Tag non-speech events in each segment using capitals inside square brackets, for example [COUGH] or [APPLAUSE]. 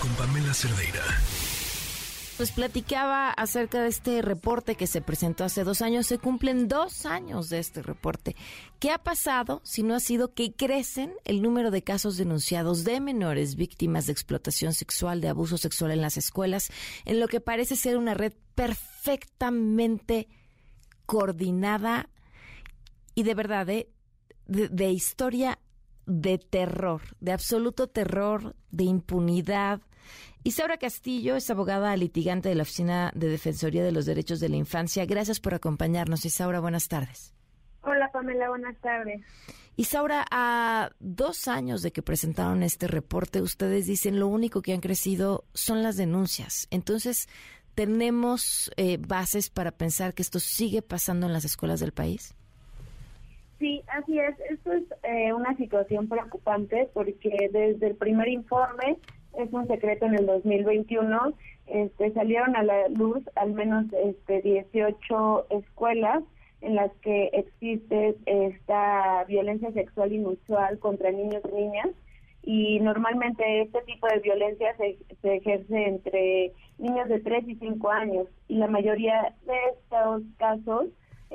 Con Pamela Cerdeira. Pues platicaba acerca de este reporte que se presentó hace dos años. Se cumplen dos años de este reporte. ¿Qué ha pasado si no ha sido que crecen el número de casos denunciados de menores víctimas de explotación sexual, de abuso sexual en las escuelas, en lo que parece ser una red perfectamente coordinada y de verdad de, de historia de terror, de absoluto terror, de impunidad. Isaura Castillo es abogada litigante de la Oficina de Defensoría de los Derechos de la Infancia. Gracias por acompañarnos, Isaura. Buenas tardes. Hola, Pamela. Buenas tardes. Isaura, a dos años de que presentaron este reporte, ustedes dicen lo único que han crecido son las denuncias. Entonces, ¿tenemos eh, bases para pensar que esto sigue pasando en las escuelas del país? Sí, así es. Esto es eh, una situación preocupante porque desde el primer informe, es un secreto en el 2021, este, salieron a la luz al menos este, 18 escuelas en las que existe esta violencia sexual inusual contra niños y niñas y normalmente este tipo de violencia se, se, ejerce entre niños de 3 y 5 años y la mayoría de estos casos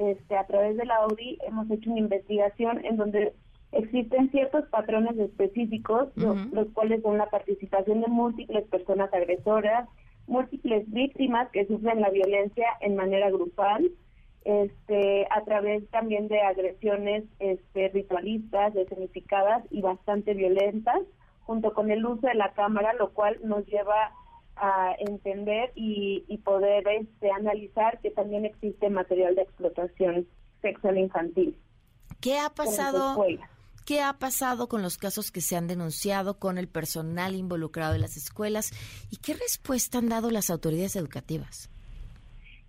este, a través de la Audi hemos hecho una investigación en donde existen ciertos patrones específicos, los, cuales son la participación de múltiples personas agresoras, múltiples víctimas que sufren la violencia en manera grupal, este, a través también de agresiones este, ritualistas, escenificadas y bastante violentas, junto con el uso de la cámara, lo cual nos lleva a entender y, poder este, analizar que también existe material de explotación sexual infantil. ¿Qué ha pasado? ¿Qué ha pasado con los casos que se han denunciado con el personal involucrado en las escuelas y qué respuesta han dado las autoridades educativas?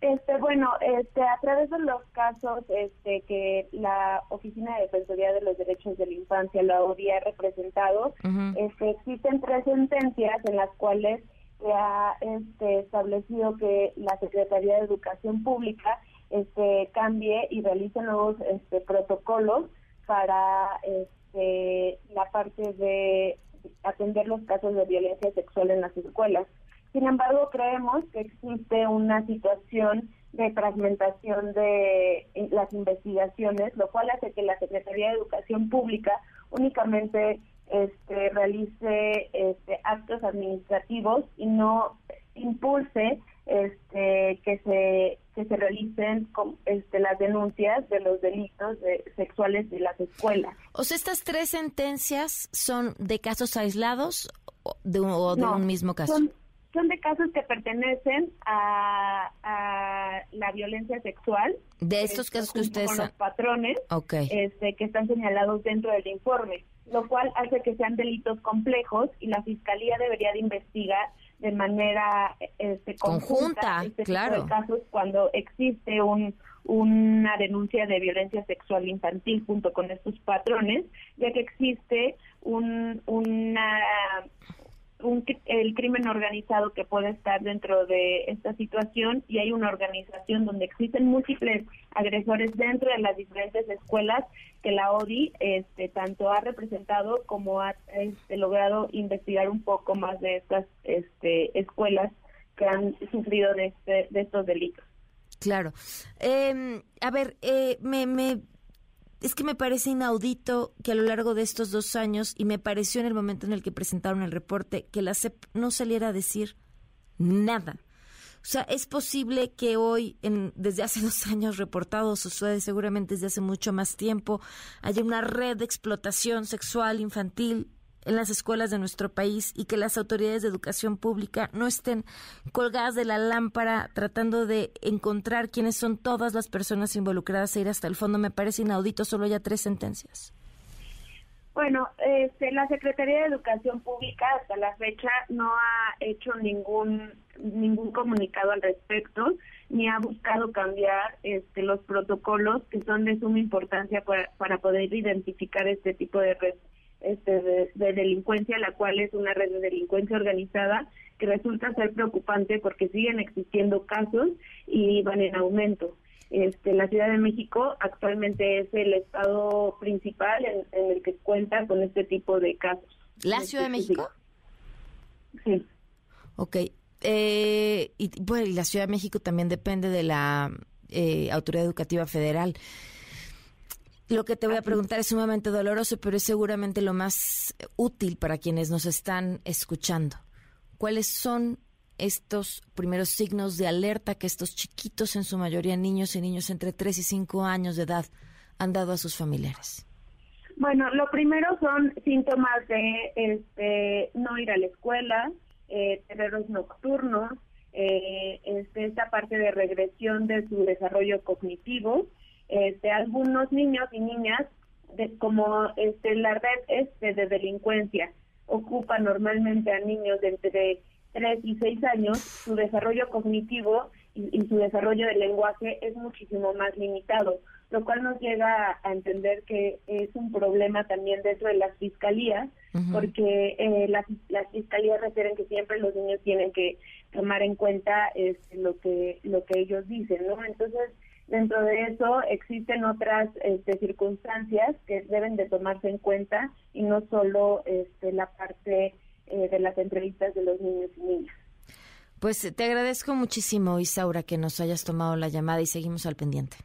Este, bueno, este, a través de los casos este, que la Oficina de Defensoría de los Derechos de la Infancia, la ODI, ha representado, este, existen tres sentencias en las cuales se ha este, establecido que la Secretaría de Educación Pública este, cambie y realice nuevos este, protocolos para este, la parte de atender los casos de violencia sexual en las escuelas. Sin embargo, creemos que existe una situación de fragmentación de eh, las investigaciones, lo cual hace que la Secretaría de Educación Pública únicamente este, realice este, actos administrativos y no impulse este, que se que se realicen este, las denuncias de los delitos sexuales de las escuelas. O sea, estas tres sentencias son de casos aislados o de, un mismo caso. Son, de casos que pertenecen a, la violencia sexual. De estos casos que ustedes con los patrones este, que están señalados dentro del informe lo cual hace que sean delitos complejos y la fiscalía debería de investigar de manera este, conjunta, este claro. casos cuando existe un, una denuncia de violencia sexual infantil junto con estos patrones, ya que existe un, una el crimen organizado que puede estar dentro de esta situación y hay una organización donde existen múltiples agresores dentro de las diferentes escuelas que la ODI este, tanto ha representado como ha este, logrado investigar un poco más de estas este, escuelas que han sufrido de, este, de estos delitos. Claro. Em, a ver, eh, me es que me parece inaudito que a lo largo de estos dos años, y me pareció en el momento en el que presentaron el reporte, que la CEP no saliera a decir nada. O sea, es posible que hoy, en, desde hace [LAUGHS] dos años reportados, sucede seguramente desde hace mucho más tiempo, haya una red de explotación sexual infantil en las escuelas de nuestro país y que las autoridades de educación pública no estén colgadas de la lámpara tratando de encontrar quiénes son todas las personas involucradas e ir hasta el fondo. Me parece inaudito, solo ya tres sentencias. Bueno, este, la Secretaría de Educación Pública hasta la fecha no ha hecho ningún ningún comunicado al respecto ni ha buscado cambiar este, los protocolos que son de suma importancia para, para poder identificar este tipo de este, de, delincuencia, la cual es una red de delincuencia organizada que resulta ser preocupante porque siguen existiendo casos y van en aumento. Este, la Ciudad de México actualmente es el estado principal en, el que cuenta con este tipo de casos. ¿La Ciudad de México? Sí. Ok. Eh, y bueno, y la Ciudad de México también depende de la eh, Autoridad Educativa Federal. Lo que te voy a preguntar es sumamente doloroso, pero es seguramente lo más útil para quienes nos están escuchando. ¿Cuáles son estos primeros signos de alerta que estos chiquitos, en su mayoría niños y niños entre 3 y 5 años de edad, han dado a sus familiares? Bueno, lo primero son síntomas de este, no ir a la escuela, eh, terreros nocturnos, eh, este, esta parte de regresión de su desarrollo cognitivo. Este, algunos niños y niñas, de, como este, la red este, de delincuencia ocupa normalmente a niños de entre 3 y 6 años, su desarrollo cognitivo y, y, su desarrollo del lenguaje es muchísimo más limitado, lo cual nos llega a entender que es un problema también dentro de las fiscalías, uh -huh. porque eh, las, las fiscalías refieren que siempre los niños tienen que tomar en cuenta este, lo que lo que ellos dicen, ¿no? Entonces, dentro de eso existen otras este, circunstancias que deben de tomarse en cuenta y no solo este, la parte eh, de las entrevistas de los niños y niñas. Pues te agradezco muchísimo, Isaura, que nos hayas tomado la llamada y seguimos al pendiente.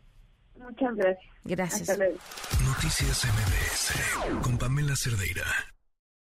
Muchas gracias. Gracias. Hasta luego. Noticias MBS con Pamela Cerdeira.